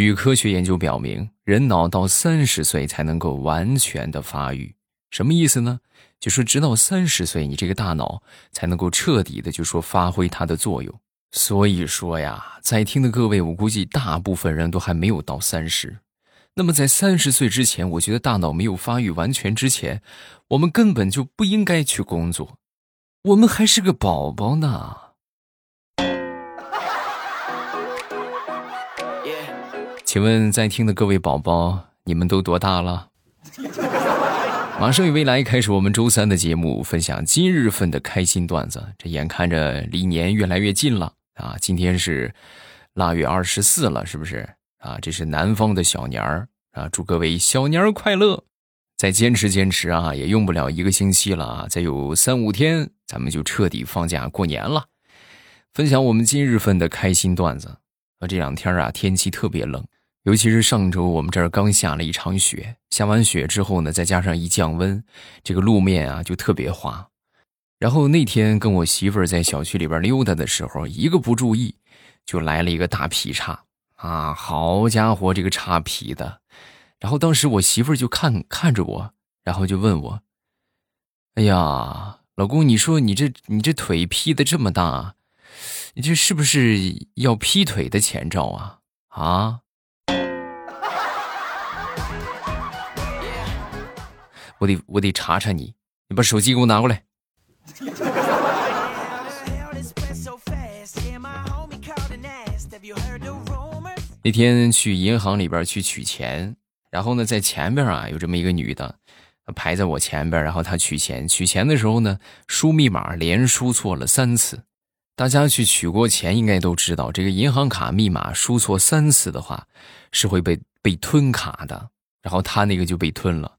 据科学研究表明，人脑到三十岁才能够完全的发育。什么意思呢？就说直到三十岁，你这个大脑才能够彻底的就说发挥它的作用。所以说呀，在听的各位，我估计大部分人都还没有到三十。那么在三十岁之前，我觉得大脑没有发育完全之前，我们根本就不应该去工作，我们还是个宝宝呢。请问在听的各位宝宝，你们都多大了？马上与未来开始我们周三的节目，分享今日份的开心段子。这眼看着离年越来越近了啊！今天是腊月二十四了，是不是啊？这是南方的小年儿啊！祝各位小年儿快乐！再坚持坚持啊，也用不了一个星期了啊！再有三五天，咱们就彻底放假过年了。分享我们今日份的开心段子啊！这两天啊，天气特别冷。尤其是上周，我们这儿刚下了一场雪，下完雪之后呢，再加上一降温，这个路面啊就特别滑。然后那天跟我媳妇儿在小区里边溜达的时候，一个不注意，就来了一个大劈叉啊！好家伙，这个叉劈的！然后当时我媳妇儿就看看着我，然后就问我：“哎呀，老公，你说你这你这腿劈的这么大，你这是不是要劈腿的前兆啊？啊？”我得我得查查你，你把手机给我拿过来。那天去银行里边去取钱，然后呢，在前边啊有这么一个女的，排在我前边，然后她取钱，取钱的时候呢，输密码连输错了三次。大家去取过钱应该都知道，这个银行卡密码输错三次的话，是会被被吞卡的。然后她那个就被吞了。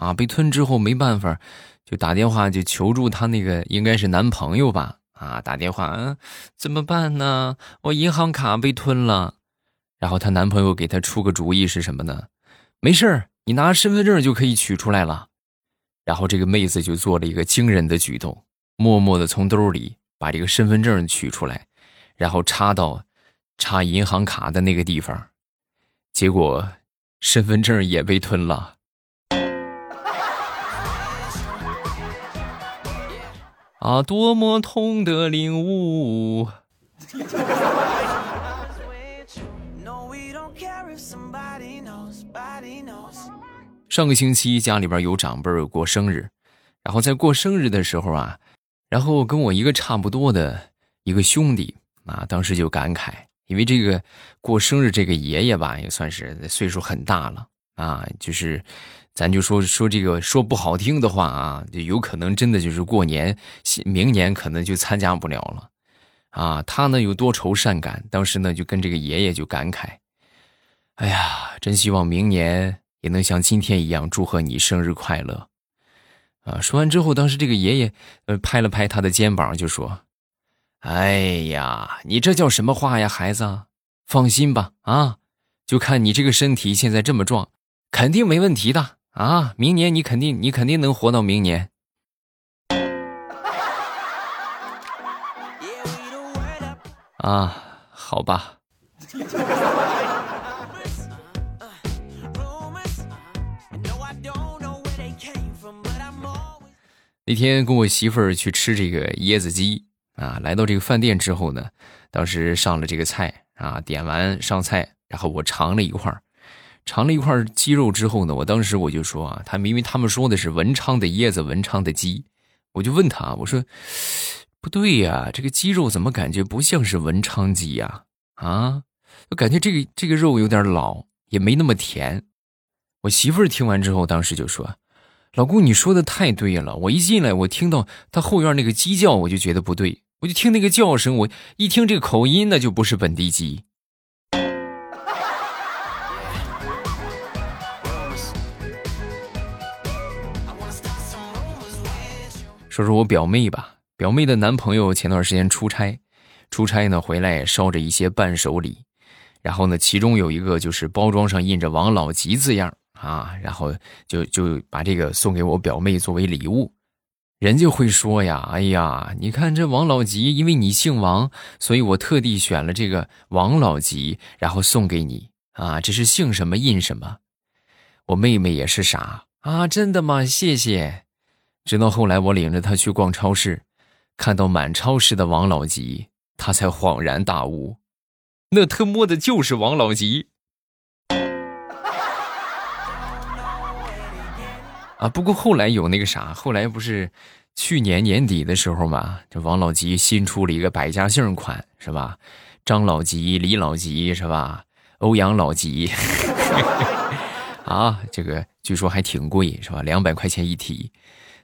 啊，被吞之后没办法，就打电话就求助她那个应该是男朋友吧？啊，打电话，嗯，怎么办呢？我银行卡被吞了。然后她男朋友给她出个主意是什么呢？没事儿，你拿身份证就可以取出来了。然后这个妹子就做了一个惊人的举动，默默的从兜里把这个身份证取出来，然后插到插银行卡的那个地方，结果身份证也被吞了。啊，多么痛的领悟！上个星期家里边有长辈过生日，然后在过生日的时候啊，然后跟我一个差不多的一个兄弟啊，当时就感慨，因为这个过生日这个爷爷吧，也算是岁数很大了啊，就是。咱就说说这个说不好听的话啊，就有可能真的就是过年，明年可能就参加不了了，啊，他呢有多愁善感，当时呢就跟这个爷爷就感慨，哎呀，真希望明年也能像今天一样祝贺你生日快乐，啊，说完之后，当时这个爷爷呃拍了拍他的肩膀，就说，哎呀，你这叫什么话呀，孩子，放心吧，啊，就看你这个身体现在这么壮，肯定没问题的。啊，明年你肯定你肯定能活到明年。啊，好吧。那天跟我媳妇儿去吃这个椰子鸡啊，来到这个饭店之后呢，当时上了这个菜啊，点完上菜，然后我尝了一块儿。尝了一块鸡肉之后呢，我当时我就说啊，他明明他们说的是文昌的椰子，文昌的鸡，我就问他，我说不对呀，这个鸡肉怎么感觉不像是文昌鸡呀？啊，我感觉这个这个肉有点老，也没那么甜。我媳妇儿听完之后，当时就说：“老公，你说的太对了。”我一进来，我听到他后院那个鸡叫，我就觉得不对，我就听那个叫声，我一听这个口音，那就不是本地鸡。说说我表妹吧，表妹的男朋友前段时间出差，出差呢回来捎着一些伴手礼，然后呢，其中有一个就是包装上印着王老吉字样啊，然后就就把这个送给我表妹作为礼物，人家会说呀，哎呀，你看这王老吉，因为你姓王，所以我特地选了这个王老吉，然后送给你啊，这是姓什么印什么。我妹妹也是傻啊，真的吗？谢谢。直到后来我领着他去逛超市，看到满超市的王老吉，他才恍然大悟，那他妈的就是王老吉。啊，不过后来有那个啥，后来不是去年年底的时候嘛，这王老吉新出了一个百家姓款，是吧？张老吉、李老吉，是吧？欧阳老吉，啊，这个据说还挺贵，是吧？两百块钱一提，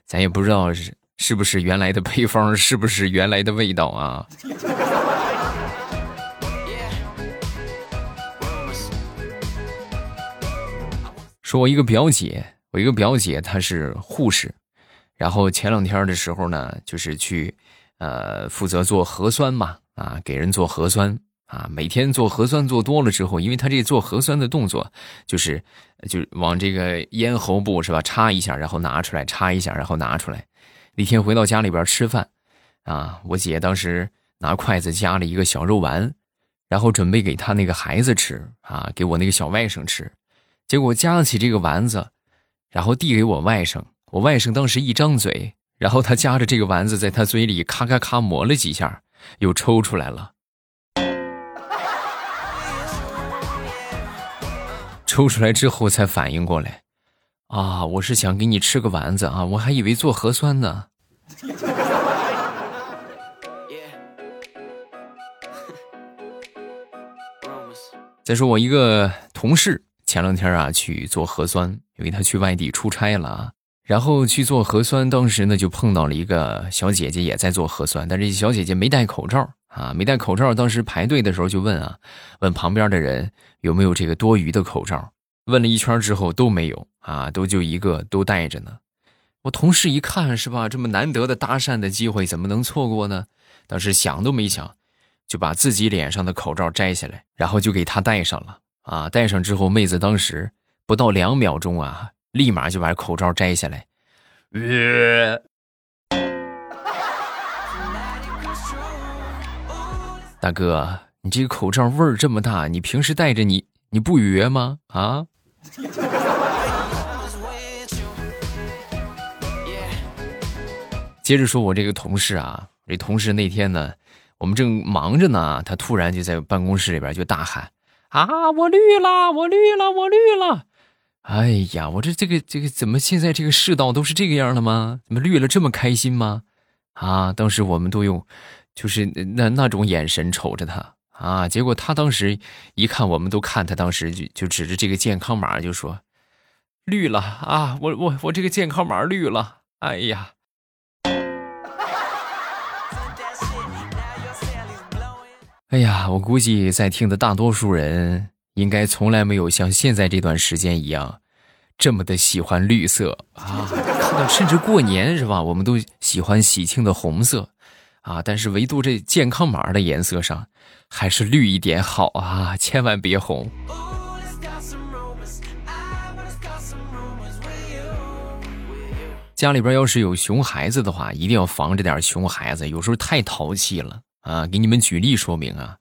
咱也不知道是是不是原来的配方，是不是原来的味道啊？说我一个表姐。我一个表姐，她是护士，然后前两天的时候呢，就是去，呃，负责做核酸嘛，啊，给人做核酸啊，每天做核酸做多了之后，因为他这做核酸的动作，就是，就往这个咽喉部是吧，插一下，然后拿出来，插一下，然后拿出来。那天回到家里边吃饭，啊，我姐当时拿筷子夹了一个小肉丸，然后准备给她那个孩子吃啊，给我那个小外甥吃，结果夹起这个丸子。然后递给我外甥，我外甥当时一张嘴，然后他夹着这个丸子在他嘴里咔咔咔磨了几下，又抽出来了。抽出来之后才反应过来，啊，我是想给你吃个丸子啊，我还以为做核酸呢。再说我一个同事。前两天啊，去做核酸，因为他去外地出差了啊，然后去做核酸。当时呢，就碰到了一个小姐姐也在做核酸，但是小姐姐没戴口罩啊，没戴口罩。当时排队的时候就问啊，问旁边的人有没有这个多余的口罩。问了一圈之后都没有啊，都就一个都戴着呢。我同事一看是吧，这么难得的搭讪的机会怎么能错过呢？当时想都没想，就把自己脸上的口罩摘下来，然后就给他戴上了。啊！戴上之后，妹子当时不到两秒钟啊，立马就把口罩摘下来。大哥，你这个口罩味儿这么大，你平时戴着你你不约吗？啊？接着说，我这个同事啊，这同事那天呢，我们正忙着呢，他突然就在办公室里边就大喊。啊！我绿了，我绿了，我绿了！哎呀，我这这个这个怎么现在这个世道都是这个样的吗？怎么绿了这么开心吗？啊！当时我们都用，就是那那种眼神瞅着他啊。结果他当时一看，我们都看他，当时就就指着这个健康码就说：“绿了啊！我我我这个健康码绿了！哎呀！”哎呀，我估计在听的大多数人应该从来没有像现在这段时间一样，这么的喜欢绿色啊！看到甚至过年是吧，我们都喜欢喜庆的红色啊，但是唯独这健康码的颜色上，还是绿一点好啊，千万别红。家里边要是有熊孩子的话，一定要防着点熊孩子，有时候太淘气了。啊，给你们举例说明啊，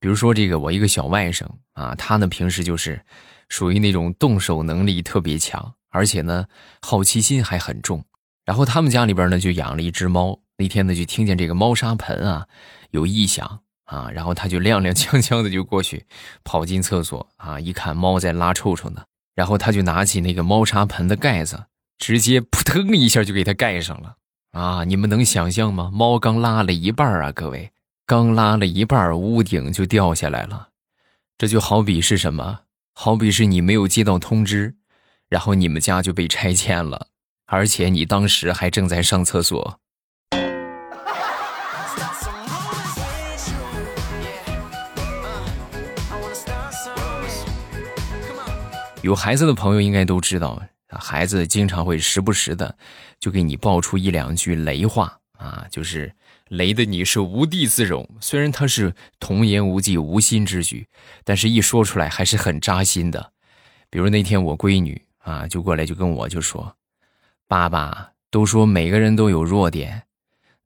比如说这个我一个小外甥啊，他呢平时就是属于那种动手能力特别强，而且呢好奇心还很重。然后他们家里边呢就养了一只猫，那天呢就听见这个猫砂盆啊有异响啊，然后他就踉踉跄跄的就过去跑进厕所啊，一看猫在拉臭臭呢，然后他就拿起那个猫砂盆的盖子，直接扑腾一下就给它盖上了。啊！你们能想象吗？猫刚拉了一半啊，各位，刚拉了一半，屋顶就掉下来了。这就好比是什么？好比是你没有接到通知，然后你们家就被拆迁了，而且你当时还正在上厕所。有孩子的朋友应该都知道。孩子经常会时不时的就给你爆出一两句雷话啊，就是雷的你是无地自容。虽然他是童言无忌、无心之举，但是一说出来还是很扎心的。比如那天我闺女啊，就过来就跟我就说：“爸爸都说每个人都有弱点，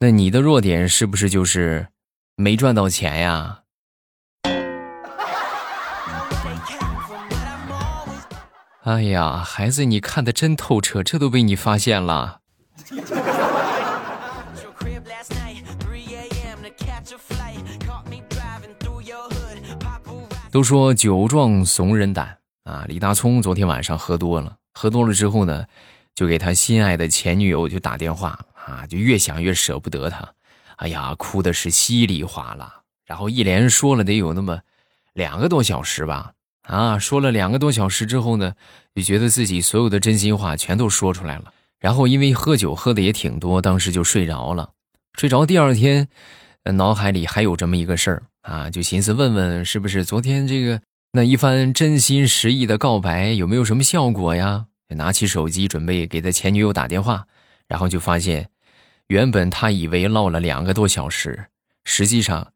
那你的弱点是不是就是没赚到钱呀？”哎呀，孩子，你看的真透彻，这都被你发现了。都说酒壮怂人胆啊！李大聪昨天晚上喝多了，喝多了之后呢，就给他心爱的前女友就打电话啊，就越想越舍不得他，哎呀，哭的是稀里哗啦，然后一连说了得有那么两个多小时吧。啊，说了两个多小时之后呢，就觉得自己所有的真心话全都说出来了。然后因为喝酒喝的也挺多，当时就睡着了。睡着第二天，脑海里还有这么一个事儿啊，就寻思问问是不是昨天这个那一番真心实意的告白有没有什么效果呀？拿起手机准备给他前女友打电话，然后就发现，原本他以为唠了两个多小时，实际上，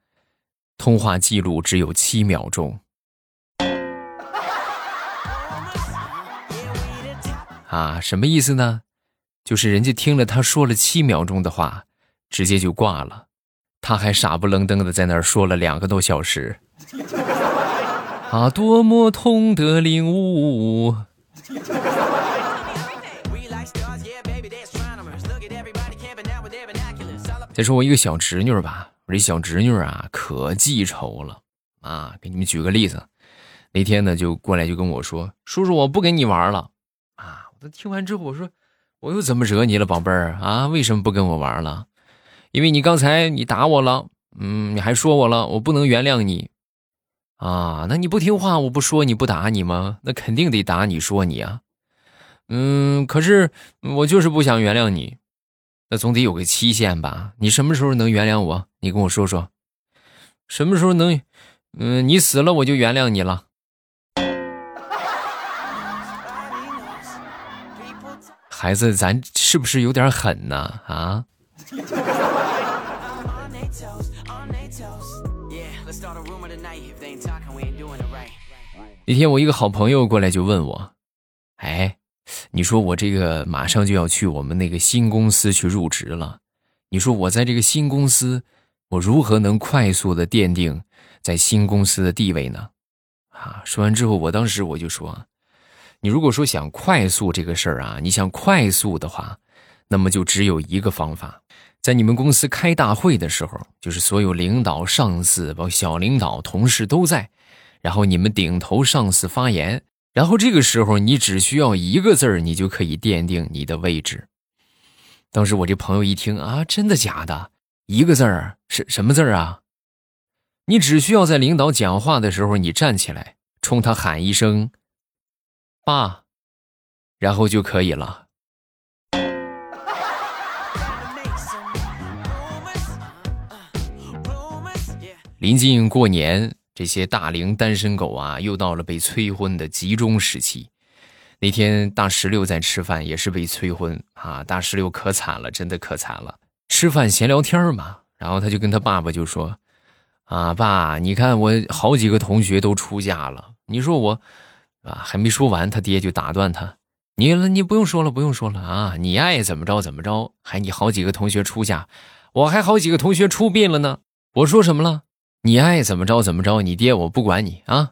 通话记录只有七秒钟。啊，什么意思呢？就是人家听了他说了七秒钟的话，直接就挂了，他还傻不愣登的在那儿说了两个多小时。啊，多么痛的领悟！再说我一个小侄女吧，我这小侄女啊，可记仇了啊！给你们举个例子，那天呢，就过来就跟我说：“叔叔，我不跟你玩了。”他听完之后，我说：“我又怎么惹你了，宝贝儿啊？为什么不跟我玩了？因为你刚才你打我了，嗯，你还说我了，我不能原谅你啊！那你不听话，我不说你不打你吗？那肯定得打你说你啊！嗯，可是我就是不想原谅你，那总得有个期限吧？你什么时候能原谅我？你跟我说说，什么时候能？嗯，你死了我就原谅你了。”孩子，咱是不是有点狠呢？啊！那天我一个好朋友过来就问我：“哎，你说我这个马上就要去我们那个新公司去入职了，你说我在这个新公司，我如何能快速的奠定在新公司的地位呢？”啊！说完之后，我当时我就说。你如果说想快速这个事儿啊，你想快速的话，那么就只有一个方法，在你们公司开大会的时候，就是所有领导、上司、包括小领导、同事都在，然后你们顶头上司发言，然后这个时候你只需要一个字儿，你就可以奠定你的位置。当时我这朋友一听啊，真的假的？一个字儿是什么字儿啊？你只需要在领导讲话的时候，你站起来冲他喊一声。爸，然后就可以了。临近过年，这些大龄单身狗啊，又到了被催婚的集中时期。那天大石榴在吃饭，也是被催婚啊。大石榴可惨了，真的可惨了。吃饭闲聊天嘛，然后他就跟他爸爸就说：“啊，爸，你看我好几个同学都出嫁了，你说我。”啊，还没说完，他爹就打断他：“你你不用说了，不用说了啊！你爱怎么着怎么着，还你好几个同学出嫁，我还好几个同学出殡了呢。我说什么了？你爱怎么着怎么着，你爹我不管你啊！”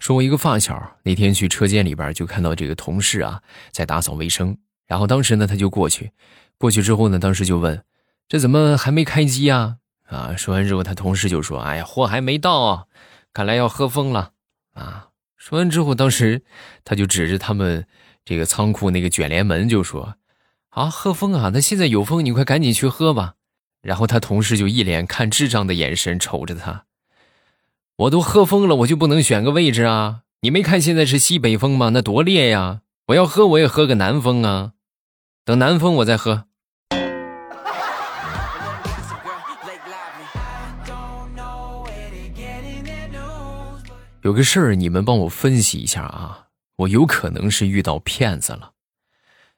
说，我一个发小那天去车间里边，就看到这个同事啊在打扫卫生，然后当时呢他就过去，过去之后呢，当时就问。这怎么还没开机呀？啊！说完之后，他同事就说：“哎呀，货还没到，啊看来要喝疯了。”啊！说完之后，当时他就指着他们这个仓库那个卷帘门就说：“啊，喝疯啊！那现在有风，你快赶紧去喝吧。”然后他同事就一脸看智障的眼神瞅着他：“我都喝疯了，我就不能选个位置啊？你没看现在是西北风吗？那多烈呀！我要喝，我也喝个南风啊！等南风我再喝。”有个事儿，你们帮我分析一下啊！我有可能是遇到骗子了。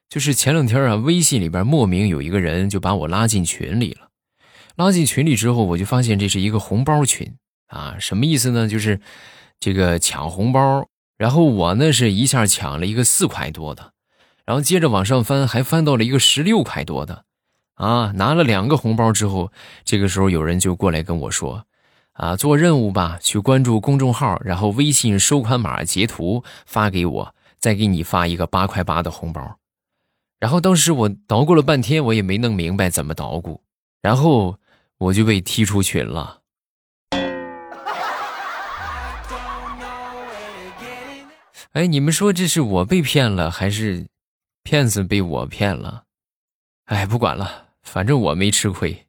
就是前两天啊，微信里边莫名有一个人就把我拉进群里了。拉进群里之后，我就发现这是一个红包群啊，什么意思呢？就是这个抢红包。然后我呢是一下抢了一个四块多的，然后接着往上翻，还翻到了一个十六块多的。啊，拿了两个红包之后，这个时候有人就过来跟我说：“啊，做任务吧，去关注公众号，然后微信收款码截图发给我，再给你发一个八块八的红包。”然后当时我捣鼓了半天，我也没弄明白怎么捣鼓，然后我就被踢出群了。哎，你们说这是我被骗了，还是骗子被我骗了？哎，不管了，反正我没吃亏。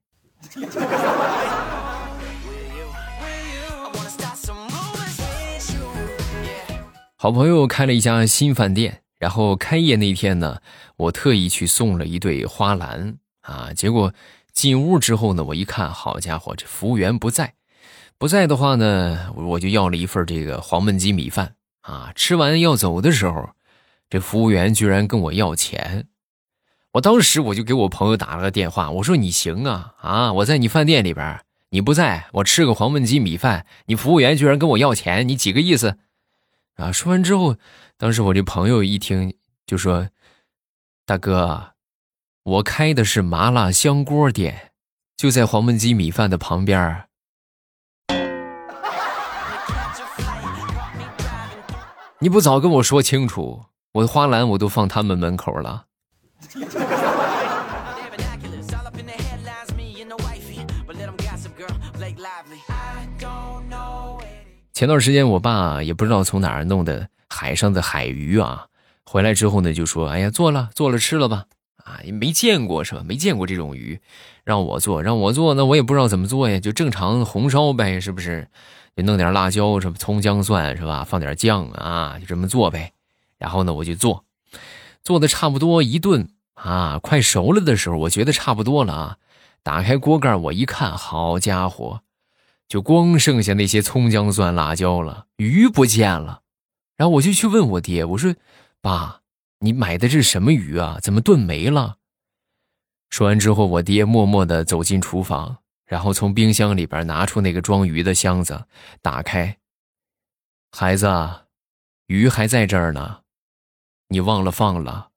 好朋友开了一家新饭店，然后开业那天呢，我特意去送了一对花篮啊。结果进屋之后呢，我一看，好家伙，这服务员不在，不在的话呢，我就要了一份这个黄焖鸡米饭。啊！吃完要走的时候，这服务员居然跟我要钱。我当时我就给我朋友打了个电话，我说：“你行啊啊！我在你饭店里边，你不在我吃个黄焖鸡米饭，你服务员居然跟我要钱，你几个意思？”啊！说完之后，当时我这朋友一听就说：“大哥，我开的是麻辣香锅店，就在黄焖鸡米饭的旁边。”你不早跟我说清楚，我的花篮我都放他们门口了。前段时间我爸也不知道从哪儿弄的海上的海鱼啊，回来之后呢就说：“哎呀，做了做了吃了吧。”啊，也没见过是吧？没见过这种鱼，让我做让我做，那我也不知道怎么做呀，就正常红烧呗，是不是？就弄点辣椒，什么葱姜蒜是吧？放点酱啊，就这么做呗。然后呢，我就做，做的差不多一顿啊，快熟了的时候，我觉得差不多了啊。打开锅盖，我一看，好家伙，就光剩下那些葱姜蒜辣椒了，鱼不见了。然后我就去问我爹，我说：“爸，你买的这是什么鱼啊？怎么炖没了？”说完之后，我爹默默的走进厨房。然后从冰箱里边拿出那个装鱼的箱子，打开。孩子，鱼还在这儿呢，你忘了放了。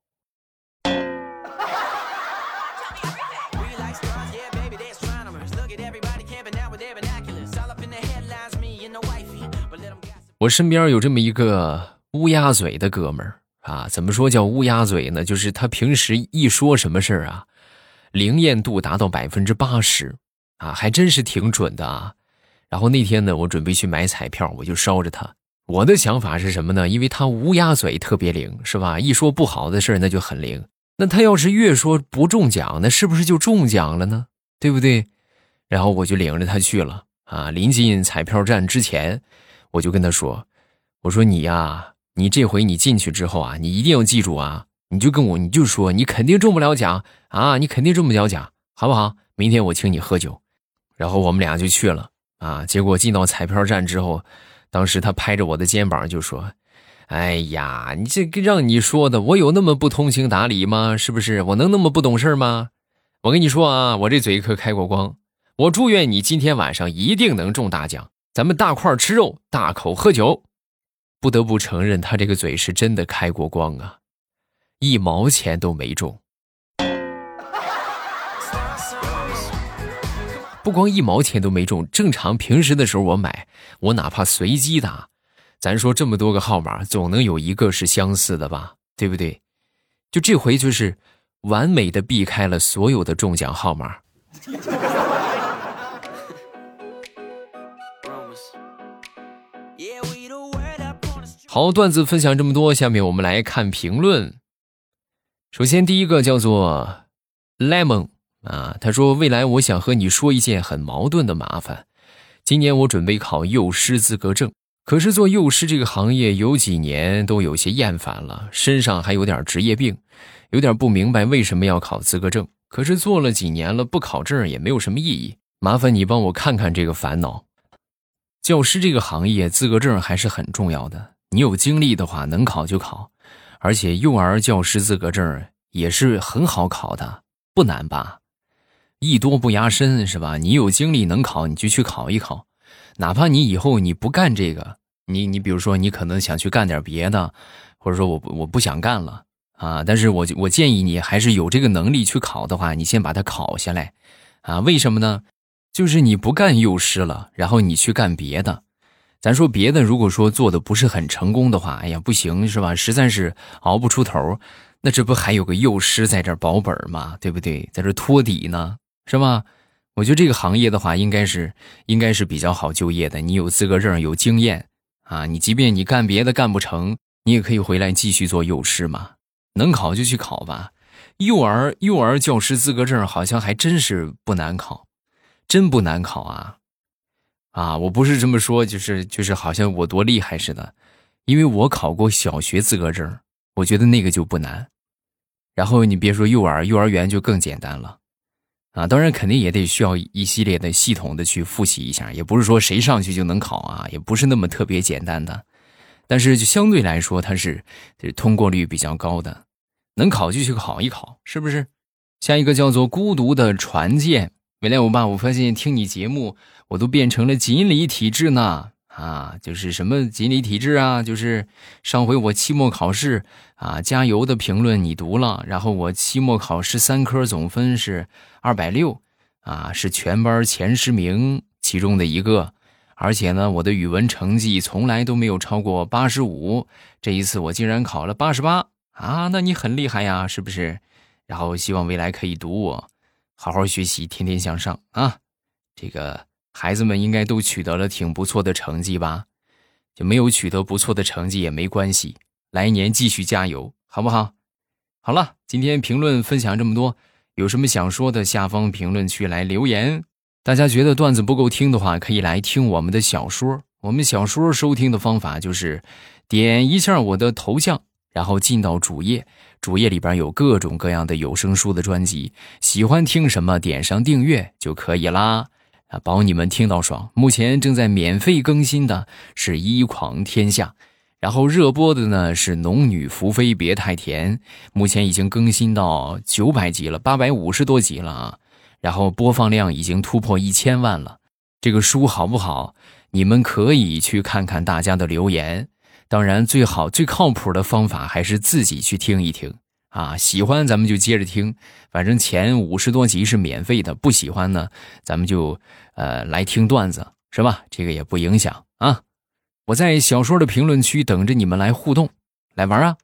我身边有这么一个乌鸦嘴的哥们儿啊，怎么说叫乌鸦嘴呢？就是他平时一说什么事儿啊，灵验度达到百分之八十。啊，还真是挺准的啊！然后那天呢，我准备去买彩票，我就捎着他。我的想法是什么呢？因为他乌鸦嘴特别灵，是吧？一说不好的事儿那就很灵。那他要是越说不中奖，那是不是就中奖了呢？对不对？然后我就领着他去了。啊，临近彩票站之前，我就跟他说：“我说你呀，你这回你进去之后啊，你一定要记住啊，你就跟我，你就说你肯定中不了奖啊，你肯定中不了奖，好不好？明天我请你喝酒。”然后我们俩就去了啊，结果进到彩票站之后，当时他拍着我的肩膀就说：“哎呀，你这个让你说的，我有那么不通情达理吗？是不是？我能那么不懂事吗？我跟你说啊，我这嘴可开过光。我祝愿你今天晚上一定能中大奖，咱们大块吃肉，大口喝酒。不得不承认，他这个嘴是真的开过光啊，一毛钱都没中。”不光一毛钱都没中，正常平时的时候我买，我哪怕随机打，咱说这么多个号码，总能有一个是相似的吧，对不对？就这回就是完美的避开了所有的中奖号码。好，段子分享这么多，下面我们来看评论。首先第一个叫做 Lemon。啊，他说：“未来我想和你说一件很矛盾的麻烦。今年我准备考幼师资格证，可是做幼师这个行业有几年都有些厌烦了，身上还有点职业病，有点不明白为什么要考资格证。可是做了几年了，不考证也没有什么意义。麻烦你帮我看看这个烦恼。教师这个行业资格证还是很重要的，你有精力的话能考就考，而且幼儿教师资格证也是很好考的，不难吧？”艺多不压身是吧？你有精力能考，你就去考一考。哪怕你以后你不干这个，你你比如说你可能想去干点别的，或者说我我不想干了啊。但是我我建议你还是有这个能力去考的话，你先把它考下来啊。为什么呢？就是你不干幼师了，然后你去干别的。咱说别的，如果说做的不是很成功的话，哎呀，不行是吧？实在是熬不出头，那这不还有个幼师在这保本吗？对不对？在这托底呢，是吧？我觉得这个行业的话，应该是应该是比较好就业的。你有资格证，有经验啊，你即便你干别的干不成，你也可以回来继续做幼师嘛。能考就去考吧。幼儿幼儿教师资格证好像还真是不难考，真不难考啊。啊，我不是这么说，就是就是好像我多厉害似的，因为我考过小学资格证，我觉得那个就不难。然后你别说幼儿，幼儿园就更简单了，啊，当然肯定也得需要一系列的系统的去复习一下，也不是说谁上去就能考啊，也不是那么特别简单的，但是就相对来说它是通过率比较高的，能考就去考一考，是不是？下一个叫做孤独的船舰。未来我爸，我发现听你节目，我都变成了锦鲤体质呢。啊，就是什么锦鲤体质啊？就是上回我期末考试啊，加油的评论你读了，然后我期末考试三科总分是二百六，啊，是全班前十名其中的一个。而且呢，我的语文成绩从来都没有超过八十五，这一次我竟然考了八十八啊！那你很厉害呀，是不是？然后希望未来可以读我。好好学习，天天向上啊！这个孩子们应该都取得了挺不错的成绩吧？就没有取得不错的成绩也没关系，来年继续加油，好不好？好了，今天评论分享这么多，有什么想说的，下方评论区来留言。大家觉得段子不够听的话，可以来听我们的小说。我们小说收听的方法就是点一下我的头像。然后进到主页，主页里边有各种各样的有声书的专辑，喜欢听什么点上订阅就可以啦，啊，保你们听到爽。目前正在免费更新的是《一狂天下》，然后热播的呢是《农女福妃别太甜》，目前已经更新到九百集了，八百五十多集了啊，然后播放量已经突破一千万了。这个书好不好？你们可以去看看大家的留言。当然，最好最靠谱的方法还是自己去听一听啊！喜欢咱们就接着听，反正前五十多集是免费的。不喜欢呢，咱们就呃来听段子，是吧？这个也不影响啊。我在小说的评论区等着你们来互动，来玩啊！